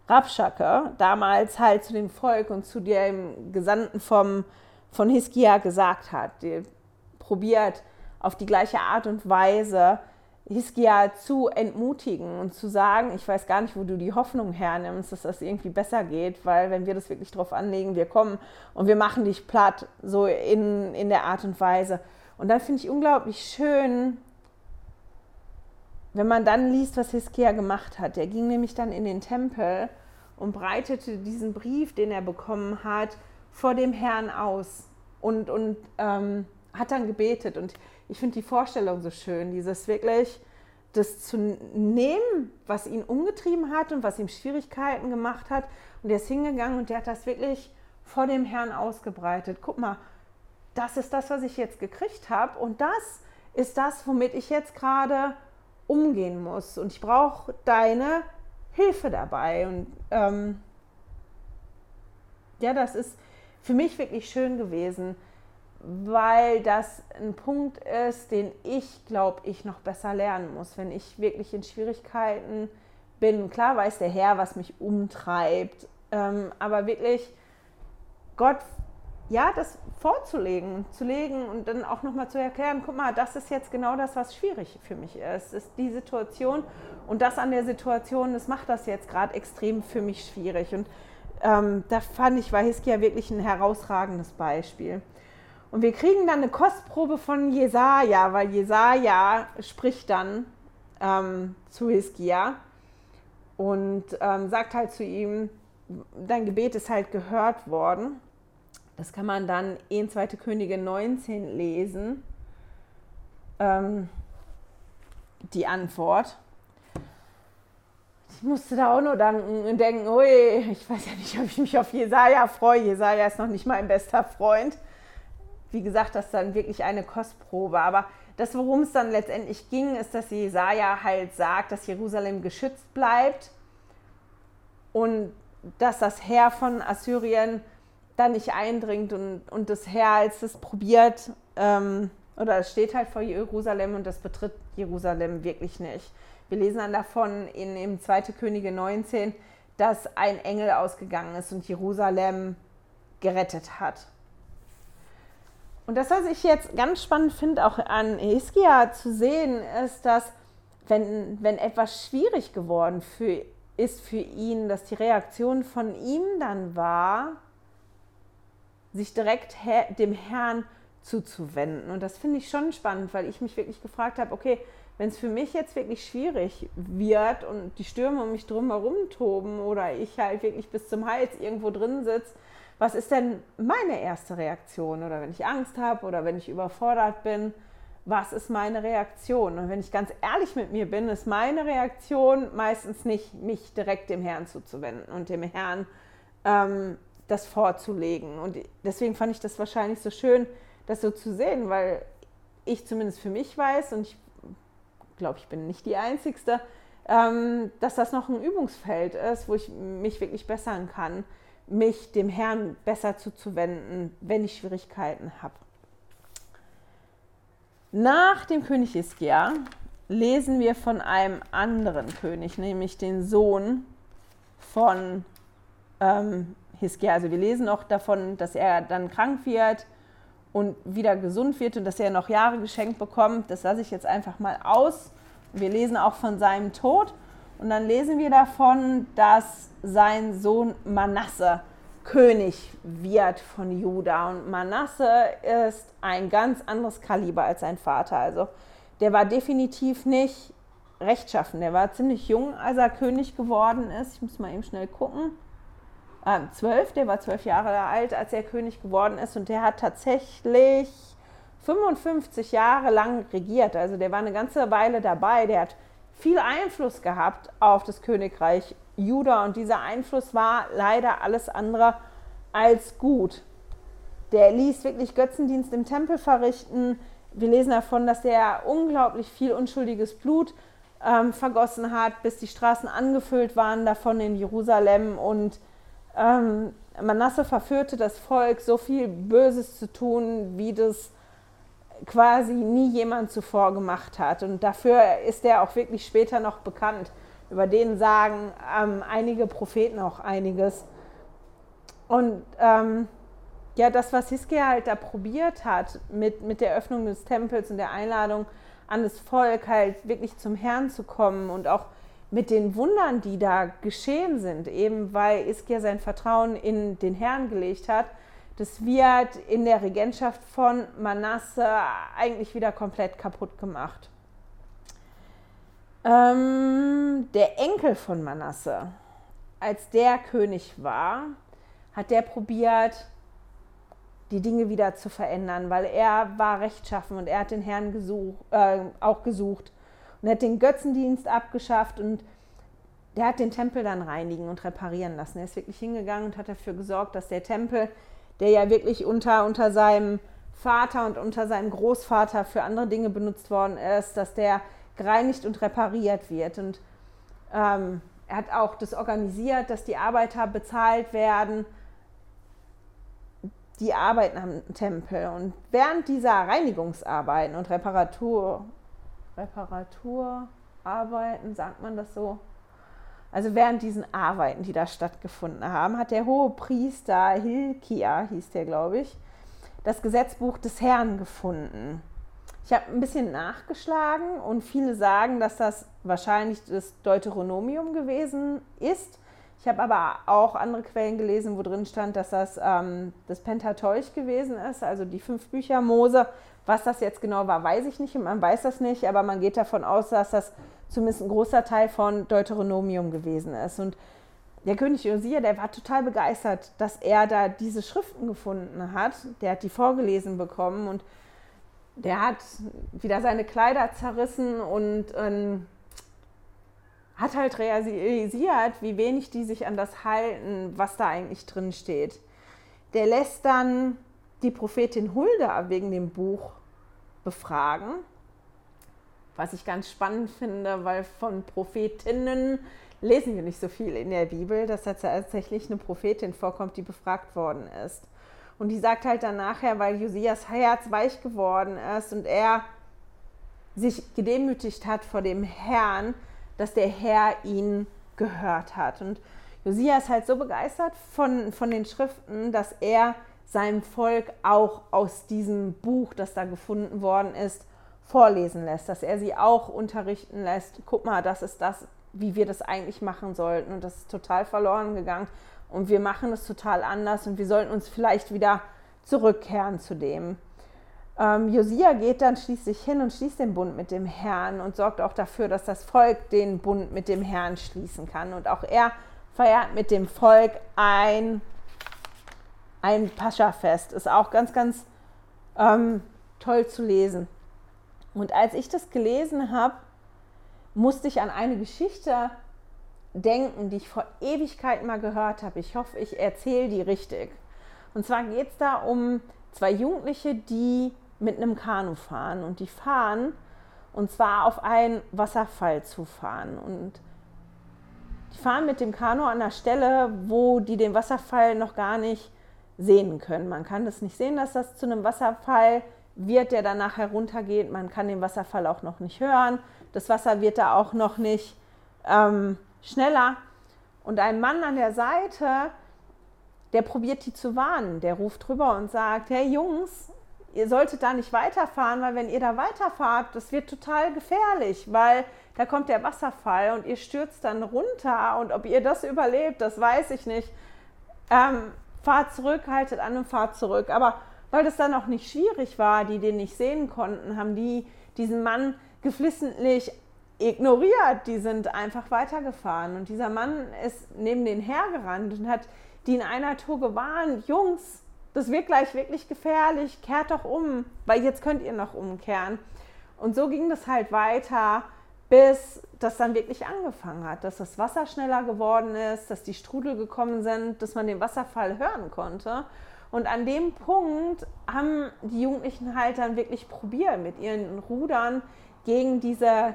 Rabschake damals halt zu dem Volk und zu dem Gesandten vom, von Hiskia gesagt hat. Die probiert auf die gleiche Art und Weise Hiskia zu entmutigen und zu sagen, ich weiß gar nicht, wo du die Hoffnung hernimmst, dass das irgendwie besser geht, weil wenn wir das wirklich drauf anlegen, wir kommen und wir machen dich platt, so in, in der Art und Weise. Und dann finde ich unglaublich schön, wenn man dann liest, was Hiskia gemacht hat. Der ging nämlich dann in den Tempel und breitete diesen Brief, den er bekommen hat, vor dem Herrn aus und, und ähm, hat dann gebetet. Und ich finde die Vorstellung so schön, dieses wirklich, das zu nehmen, was ihn umgetrieben hat und was ihm Schwierigkeiten gemacht hat. Und er ist hingegangen und der hat das wirklich vor dem Herrn ausgebreitet. Guck mal, das ist das, was ich jetzt gekriegt habe und das ist das, womit ich jetzt gerade umgehen muss. Und ich brauche deine Hilfe dabei. Und ähm, ja, das ist für mich wirklich schön gewesen, weil das ein Punkt ist, den ich glaube, ich noch besser lernen muss, wenn ich wirklich in Schwierigkeiten bin. Klar weiß der Herr, was mich umtreibt, ähm, aber wirklich Gott ja, das vorzulegen, zu legen und dann auch nochmal zu erklären, guck mal, das ist jetzt genau das, was schwierig für mich ist. ist die Situation und das an der Situation, das macht das jetzt gerade extrem für mich schwierig. Und ähm, da fand ich, war Hiskia wirklich ein herausragendes Beispiel. Und wir kriegen dann eine Kostprobe von Jesaja, weil Jesaja spricht dann ähm, zu Hiskia und ähm, sagt halt zu ihm, dein Gebet ist halt gehört worden. Das kann man dann in 2. Könige 19 lesen. Ähm, die Antwort. Ich musste da auch nur danken und denken, ui, ich weiß ja nicht, ob ich mich auf Jesaja freue. Jesaja ist noch nicht mein bester Freund. Wie gesagt, das ist dann wirklich eine Kostprobe. Aber das, worum es dann letztendlich ging, ist, dass Jesaja halt sagt, dass Jerusalem geschützt bleibt und dass das Heer von Assyrien da nicht eindringt und, und das Herr, als es probiert, ähm, oder es steht halt vor Jerusalem und das betritt Jerusalem wirklich nicht. Wir lesen dann davon in, im 2. Könige 19, dass ein Engel ausgegangen ist und Jerusalem gerettet hat. Und das, was ich jetzt ganz spannend finde, auch an Hiskia zu sehen, ist, dass wenn, wenn etwas schwierig geworden für, ist für ihn, dass die Reaktion von ihm dann war, sich direkt dem Herrn zuzuwenden. Und das finde ich schon spannend, weil ich mich wirklich gefragt habe, okay, wenn es für mich jetzt wirklich schwierig wird und die Stürme um mich drum herum toben oder ich halt wirklich bis zum Hals irgendwo drin sitze, was ist denn meine erste Reaktion? Oder wenn ich Angst habe oder wenn ich überfordert bin, was ist meine Reaktion? Und wenn ich ganz ehrlich mit mir bin, ist meine Reaktion meistens nicht, mich direkt dem Herrn zuzuwenden und dem Herrn ähm, das vorzulegen. Und deswegen fand ich das wahrscheinlich so schön, das so zu sehen, weil ich zumindest für mich weiß und ich glaube, ich bin nicht die Einzige, ähm, dass das noch ein Übungsfeld ist, wo ich mich wirklich bessern kann, mich dem Herrn besser zuzuwenden, wenn ich Schwierigkeiten habe. Nach dem König Iskia lesen wir von einem anderen König, nämlich den Sohn von ähm, Hiskia. Also wir lesen auch davon, dass er dann krank wird und wieder gesund wird und dass er noch Jahre geschenkt bekommt. Das lasse ich jetzt einfach mal aus. Wir lesen auch von seinem Tod und dann lesen wir davon, dass sein Sohn Manasse König wird von Juda. Und Manasse ist ein ganz anderes Kaliber als sein Vater. Also der war definitiv nicht rechtschaffen. Der war ziemlich jung, als er König geworden ist. Ich muss mal eben schnell gucken. Äh, zwölf, der war zwölf Jahre alt, als er König geworden ist. Und der hat tatsächlich 55 Jahre lang regiert. Also der war eine ganze Weile dabei. Der hat viel Einfluss gehabt auf das Königreich Juda und dieser Einfluss war leider alles andere als gut. Der ließ wirklich Götzendienst im Tempel verrichten. Wir lesen davon, dass er unglaublich viel unschuldiges Blut ähm, vergossen hat, bis die Straßen angefüllt waren davon in Jerusalem. Und ähm, Manasse verführte das Volk, so viel Böses zu tun, wie das quasi nie jemand zuvor gemacht hat. Und dafür ist er auch wirklich später noch bekannt. Über den sagen ähm, einige Propheten auch einiges. Und ähm, ja, das, was Hiskia halt da probiert hat mit, mit der Öffnung des Tempels und der Einladung an das Volk, halt wirklich zum Herrn zu kommen und auch mit den Wundern, die da geschehen sind, eben weil Hiskia sein Vertrauen in den Herrn gelegt hat, das wird in der Regentschaft von Manasse eigentlich wieder komplett kaputt gemacht. Ähm, der Enkel von Manasse, als der König war, hat der probiert, die Dinge wieder zu verändern, weil er war rechtschaffen und er hat den Herrn gesuch, äh, auch gesucht und hat den Götzendienst abgeschafft und der hat den Tempel dann reinigen und reparieren lassen. Er ist wirklich hingegangen und hat dafür gesorgt, dass der Tempel der ja wirklich unter, unter seinem Vater und unter seinem Großvater für andere Dinge benutzt worden ist, dass der gereinigt und repariert wird. Und ähm, er hat auch das organisiert, dass die Arbeiter bezahlt werden, die arbeiten am Tempel. Und während dieser Reinigungsarbeiten und Reparatur, Reparaturarbeiten, sagt man das so, also während diesen Arbeiten, die da stattgefunden haben, hat der hohe Priester Hilkia, hieß der, glaube ich, das Gesetzbuch des Herrn gefunden. Ich habe ein bisschen nachgeschlagen und viele sagen, dass das wahrscheinlich das Deuteronomium gewesen ist. Ich habe aber auch andere Quellen gelesen, wo drin stand, dass das ähm, das Pentateuch gewesen ist, also die fünf Bücher Mose. Was das jetzt genau war, weiß ich nicht man weiß das nicht, aber man geht davon aus, dass das zumindest ein großer Teil von Deuteronomium gewesen ist. Und der König Josia, der war total begeistert, dass er da diese Schriften gefunden hat. Der hat die vorgelesen bekommen und der hat wieder seine Kleider zerrissen und ähm, hat halt realisiert, wie wenig die sich an das halten, was da eigentlich drin steht. Der lässt dann die Prophetin Hulda wegen dem Buch befragen was ich ganz spannend finde, weil von Prophetinnen lesen wir nicht so viel in der Bibel, dass da tatsächlich eine Prophetin vorkommt, die befragt worden ist. Und die sagt halt dann nachher, weil Josias Herz weich geworden ist und er sich gedemütigt hat vor dem Herrn, dass der Herr ihn gehört hat. Und Josia ist halt so begeistert von, von den Schriften, dass er seinem Volk auch aus diesem Buch, das da gefunden worden ist, vorlesen lässt, dass er sie auch unterrichten lässt. Guck mal, das ist das, wie wir das eigentlich machen sollten. Und das ist total verloren gegangen. Und wir machen es total anders und wir sollten uns vielleicht wieder zurückkehren zu dem. ähm, Josia geht dann schließlich hin und schließt den Bund mit dem Herrn und sorgt auch dafür, dass das Volk den Bund mit dem Herrn schließen kann. Und auch er feiert mit dem Volk ein, ein Pascha-Fest. Ist auch ganz, ganz ähm, toll zu lesen. Und als ich das gelesen habe, musste ich an eine Geschichte denken, die ich vor Ewigkeit mal gehört habe. Ich hoffe, ich erzähle die richtig. Und zwar geht es da um zwei Jugendliche, die mit einem Kanu fahren. Und die fahren, und zwar auf einen Wasserfall zu fahren. Und die fahren mit dem Kanu an der Stelle, wo die den Wasserfall noch gar nicht sehen können. Man kann das nicht sehen, dass das zu einem Wasserfall wird, der danach heruntergeht. Man kann den Wasserfall auch noch nicht hören. Das Wasser wird da auch noch nicht ähm, schneller. Und ein Mann an der Seite, der probiert die zu warnen. Der ruft drüber und sagt, hey Jungs, ihr solltet da nicht weiterfahren, weil wenn ihr da weiterfahrt, das wird total gefährlich, weil da kommt der Wasserfall und ihr stürzt dann runter. Und ob ihr das überlebt, das weiß ich nicht. Ähm, fahrt zurück, haltet an und fahrt zurück. Aber weil das dann auch nicht schwierig war, die den nicht sehen konnten, haben die diesen Mann geflissentlich ignoriert. Die sind einfach weitergefahren. Und dieser Mann ist neben denen hergerannt und hat die in einer Tour gewarnt, Jungs, das wird gleich wirklich gefährlich, kehrt doch um, weil jetzt könnt ihr noch umkehren. Und so ging das halt weiter, bis das dann wirklich angefangen hat, dass das Wasser schneller geworden ist, dass die Strudel gekommen sind, dass man den Wasserfall hören konnte. Und an dem Punkt haben die Jugendlichen halt dann wirklich probiert, mit ihren Rudern gegen diese,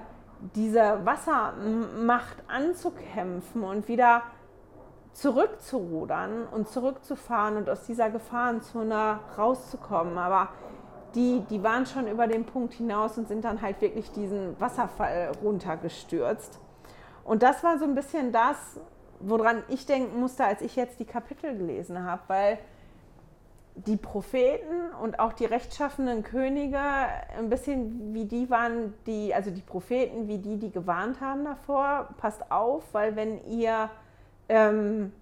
diese Wassermacht anzukämpfen und wieder zurückzurudern und zurückzufahren und aus dieser Gefahrenzone rauszukommen. Aber die, die waren schon über den Punkt hinaus und sind dann halt wirklich diesen Wasserfall runtergestürzt. Und das war so ein bisschen das, woran ich denken musste, als ich jetzt die Kapitel gelesen habe, weil die Propheten und auch die rechtschaffenen Könige ein bisschen wie die waren, die, also die Propheten wie die, die gewarnt haben davor, passt auf, weil wenn ihr ähm,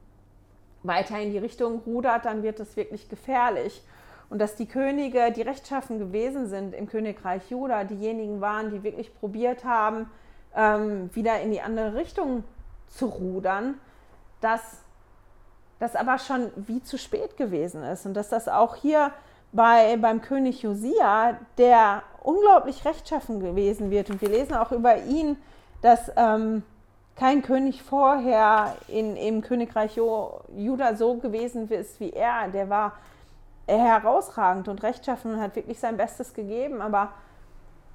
weiter in die Richtung rudert, dann wird es wirklich gefährlich. Und dass die Könige, die rechtschaffen gewesen sind im Königreich Juda, diejenigen waren, die wirklich probiert haben, ähm, wieder in die andere Richtung zu rudern, dass das aber schon wie zu spät gewesen ist. Und dass das auch hier bei, beim König Josia, der unglaublich rechtschaffen gewesen wird. Und wir lesen auch über ihn, dass ähm, kein König vorher in, im Königreich Juda so gewesen ist wie er. Der war herausragend und rechtschaffen und hat wirklich sein Bestes gegeben. Aber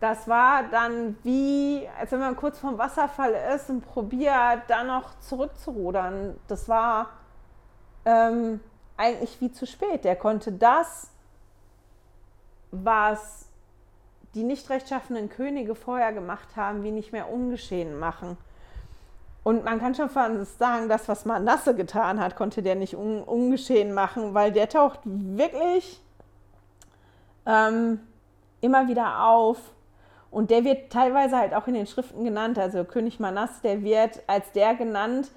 das war dann wie, als wenn man kurz vorm Wasserfall ist und probiert, dann noch zurückzurudern. Das war ähm, eigentlich wie zu spät. Der konnte das, was die nicht rechtschaffenen Könige vorher gemacht haben, wie nicht mehr ungeschehen machen. Und man kann schon sagen, das, was Manasse getan hat, konnte der nicht un ungeschehen machen, weil der taucht wirklich ähm, immer wieder auf. Und der wird teilweise halt auch in den Schriften genannt. Also König Manasse, der wird als der genannt,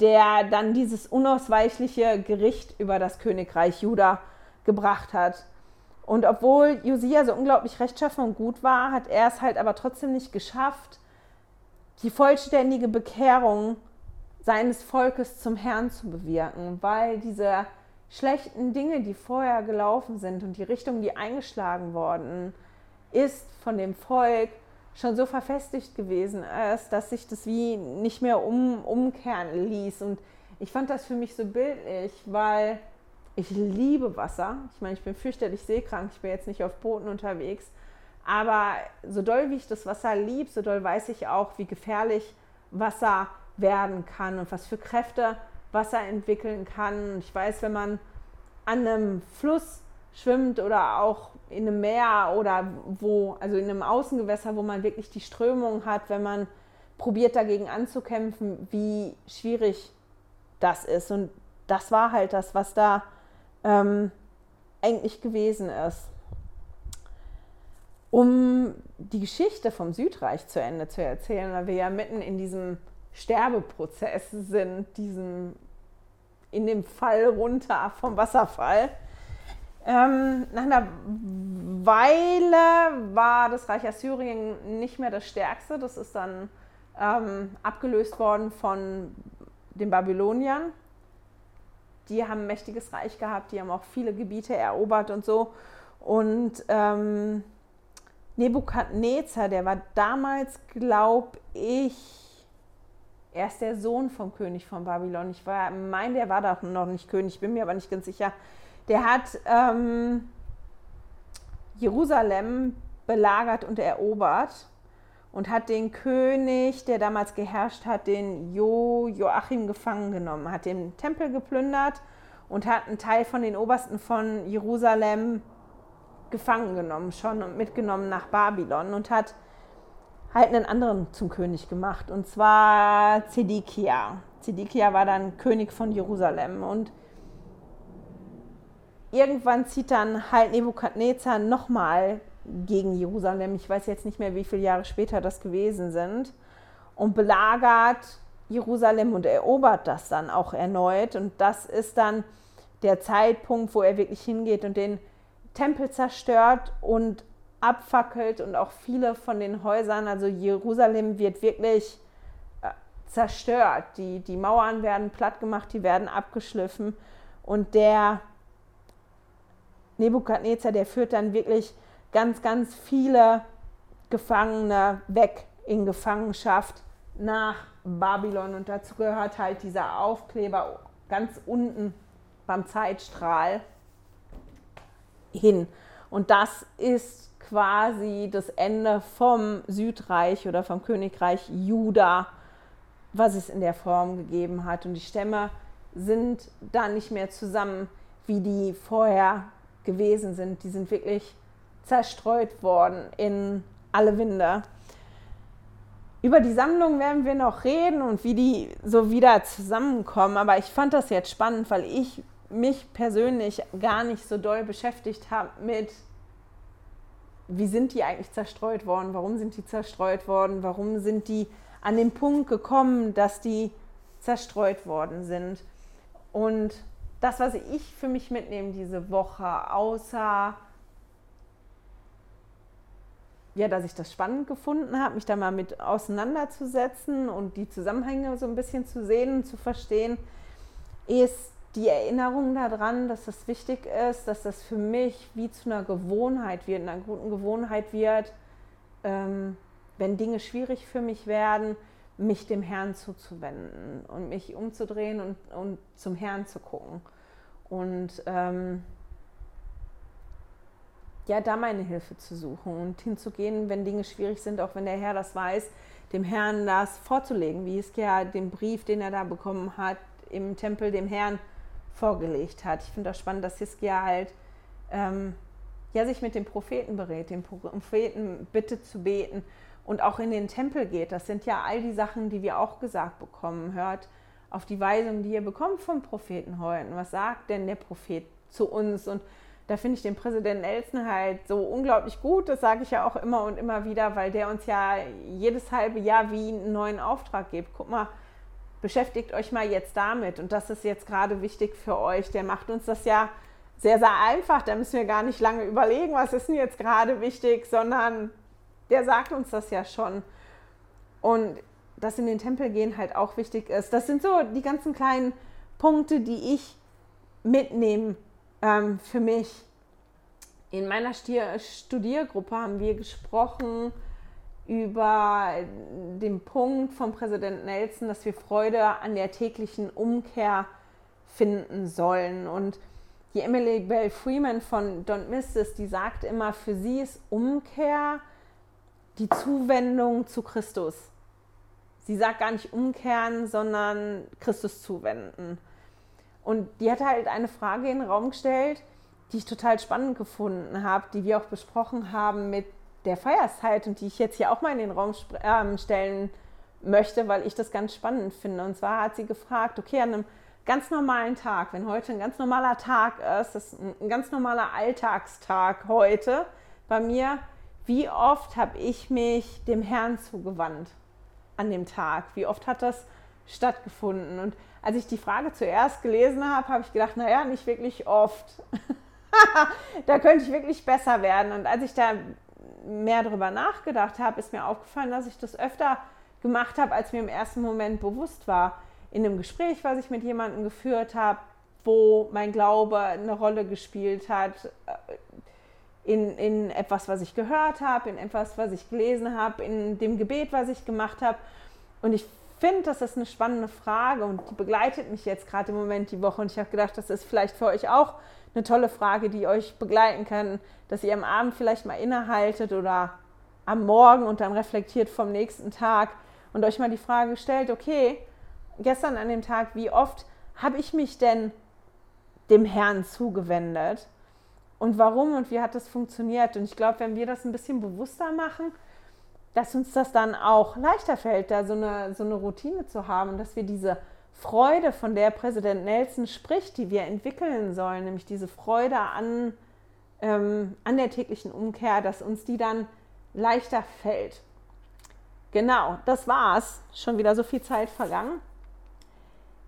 der dann dieses unausweichliche Gericht über das Königreich Juda gebracht hat. Und obwohl Josia so unglaublich rechtschaffen und gut war, hat er es halt aber trotzdem nicht geschafft, die vollständige Bekehrung seines Volkes zum Herrn zu bewirken, weil diese schlechten Dinge, die vorher gelaufen sind und die Richtung, die eingeschlagen worden ist von dem Volk, schon so verfestigt gewesen ist, dass sich das wie nicht mehr um, umkehren ließ. Und ich fand das für mich so bildlich, weil ich liebe Wasser. Ich meine, ich bin fürchterlich seekrank, ich bin jetzt nicht auf Booten unterwegs. Aber so doll wie ich das Wasser liebe, so doll weiß ich auch, wie gefährlich Wasser werden kann und was für Kräfte Wasser entwickeln kann. Ich weiß, wenn man an einem Fluss schwimmt oder auch in einem Meer oder wo, also in einem Außengewässer, wo man wirklich die Strömung hat, wenn man probiert dagegen anzukämpfen, wie schwierig das ist. Und das war halt das, was da ähm, eigentlich gewesen ist. Um die Geschichte vom Südreich zu Ende zu erzählen, weil wir ja mitten in diesem Sterbeprozess sind, diesem in dem Fall runter vom Wasserfall. Ähm, nach einer Weile war das Reich Assyrien nicht mehr das stärkste. Das ist dann ähm, abgelöst worden von den Babyloniern. Die haben ein mächtiges Reich gehabt, die haben auch viele Gebiete erobert und so. Und ähm, Nebukadnezar, der war damals, glaube ich, erst der Sohn vom König von Babylon. Ich meine, der war da noch nicht König, bin mir aber nicht ganz sicher. Der hat ähm, Jerusalem belagert und erobert und hat den König, der damals geherrscht hat, den jo Joachim gefangen genommen, hat den Tempel geplündert und hat einen Teil von den Obersten von Jerusalem gefangen genommen schon und mitgenommen nach Babylon und hat halt einen anderen zum König gemacht und zwar Zedekia. Zedekia war dann König von Jerusalem und irgendwann zieht dann halt Nebukadnezar nochmal gegen Jerusalem. Ich weiß jetzt nicht mehr, wie viele Jahre später das gewesen sind. Und belagert Jerusalem und erobert das dann auch erneut. Und das ist dann der Zeitpunkt, wo er wirklich hingeht und den Tempel zerstört und abfackelt und auch viele von den Häusern. Also Jerusalem wird wirklich äh, zerstört. Die, die Mauern werden platt gemacht, die werden abgeschliffen. Und der Nebukadnezar, der führt dann wirklich ganz, ganz viele Gefangene weg in Gefangenschaft nach Babylon. Und dazu gehört halt dieser Aufkleber ganz unten beim Zeitstrahl hin. Und das ist quasi das Ende vom Südreich oder vom Königreich Juda, was es in der Form gegeben hat. Und die Stämme sind da nicht mehr zusammen, wie die vorher gewesen sind. Die sind wirklich zerstreut worden in alle Winde. Über die Sammlung werden wir noch reden und wie die so wieder zusammenkommen. Aber ich fand das jetzt spannend, weil ich mich persönlich gar nicht so doll beschäftigt habe mit, wie sind die eigentlich zerstreut worden, warum sind die zerstreut worden, warum sind die an den Punkt gekommen, dass die zerstreut worden sind. Und das, was ich für mich mitnehme diese Woche, außer ja, dass ich das spannend gefunden habe, mich da mal mit auseinanderzusetzen und die Zusammenhänge so ein bisschen zu sehen und zu verstehen, ist die Erinnerung daran, dass das wichtig ist, dass das für mich wie zu einer Gewohnheit wird, einer guten Gewohnheit wird, ähm, wenn Dinge schwierig für mich werden, mich dem Herrn zuzuwenden und mich umzudrehen und, und zum Herrn zu gucken. Und ähm, ja, da meine Hilfe zu suchen und hinzugehen, wenn Dinge schwierig sind, auch wenn der Herr das weiß, dem Herrn das vorzulegen, wie es ja den Brief, den er da bekommen hat, im Tempel dem Herrn vorgelegt hat. Ich finde das spannend, dass Hiskia halt ähm, ja, sich mit dem Propheten berät, dem Propheten bittet zu beten und auch in den Tempel geht. Das sind ja all die Sachen, die wir auch gesagt bekommen. Hört auf die Weisung, die ihr bekommt vom Propheten heute. Was sagt denn der Prophet zu uns? Und da finde ich den Präsidenten Nelson halt so unglaublich gut. Das sage ich ja auch immer und immer wieder, weil der uns ja jedes halbe Jahr wie einen neuen Auftrag gibt. Guck mal, beschäftigt euch mal jetzt damit. Und das ist jetzt gerade wichtig für euch. Der macht uns das ja sehr, sehr einfach. Da müssen wir gar nicht lange überlegen, was ist denn jetzt gerade wichtig, sondern der sagt uns das ja schon. Und dass in den Tempel gehen halt auch wichtig ist. Das sind so die ganzen kleinen Punkte, die ich mitnehme ähm, für mich. In meiner Studiergruppe haben wir gesprochen über den Punkt vom Präsidenten Nelson, dass wir Freude an der täglichen Umkehr finden sollen. Und die Emily Bell Freeman von Don't Miss This, die sagt immer, für sie ist Umkehr die Zuwendung zu Christus. Sie sagt gar nicht umkehren, sondern Christus zuwenden. Und die hat halt eine Frage in den Raum gestellt, die ich total spannend gefunden habe, die wir auch besprochen haben mit der Feierszeit und die ich jetzt hier auch mal in den Raum äh, stellen möchte, weil ich das ganz spannend finde. Und zwar hat sie gefragt, okay, an einem ganz normalen Tag, wenn heute ein ganz normaler Tag ist, ist ein ganz normaler Alltagstag heute bei mir, wie oft habe ich mich dem Herrn zugewandt an dem Tag? Wie oft hat das stattgefunden? Und als ich die Frage zuerst gelesen habe, habe ich gedacht, naja, nicht wirklich oft. da könnte ich wirklich besser werden. Und als ich da mehr darüber nachgedacht habe, ist mir aufgefallen, dass ich das öfter gemacht habe, als mir im ersten Moment bewusst war. In einem Gespräch, was ich mit jemandem geführt habe, wo mein Glaube eine Rolle gespielt hat, äh, in, in etwas, was ich gehört habe, in etwas, was ich gelesen habe, in dem Gebet, was ich gemacht habe. Und ich finde, das ist eine spannende Frage und die begleitet mich jetzt gerade im Moment die Woche. Und ich habe gedacht, das ist vielleicht für euch auch eine tolle Frage, die euch begleiten kann, dass ihr am Abend vielleicht mal innehaltet oder am Morgen und dann reflektiert vom nächsten Tag und euch mal die Frage stellt, okay, gestern an dem Tag, wie oft habe ich mich denn dem Herrn zugewendet? Und warum und wie hat das funktioniert? Und ich glaube, wenn wir das ein bisschen bewusster machen, dass uns das dann auch leichter fällt, da so eine, so eine Routine zu haben, dass wir diese Freude, von der Präsident Nelson spricht, die wir entwickeln sollen, nämlich diese Freude an, ähm, an der täglichen Umkehr, dass uns die dann leichter fällt. Genau, das war's. Schon wieder so viel Zeit vergangen.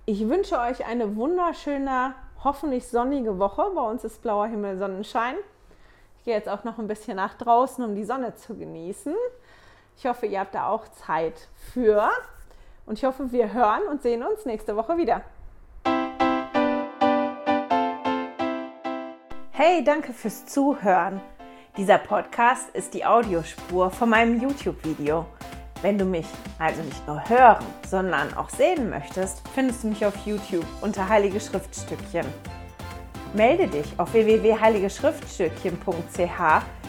Ich wünsche euch eine wunderschöne, hoffentlich sonnige Woche. Bei uns ist blauer Himmel, Sonnenschein. Ich gehe jetzt auch noch ein bisschen nach draußen, um die Sonne zu genießen. Ich hoffe, ihr habt da auch Zeit für. Und ich hoffe, wir hören und sehen uns nächste Woche wieder. Hey, danke fürs Zuhören. Dieser Podcast ist die Audiospur von meinem YouTube-Video. Wenn du mich also nicht nur hören, sondern auch sehen möchtest, findest du mich auf YouTube unter Heilige Schriftstückchen. Melde dich auf www.heiligeschriftstückchen.ch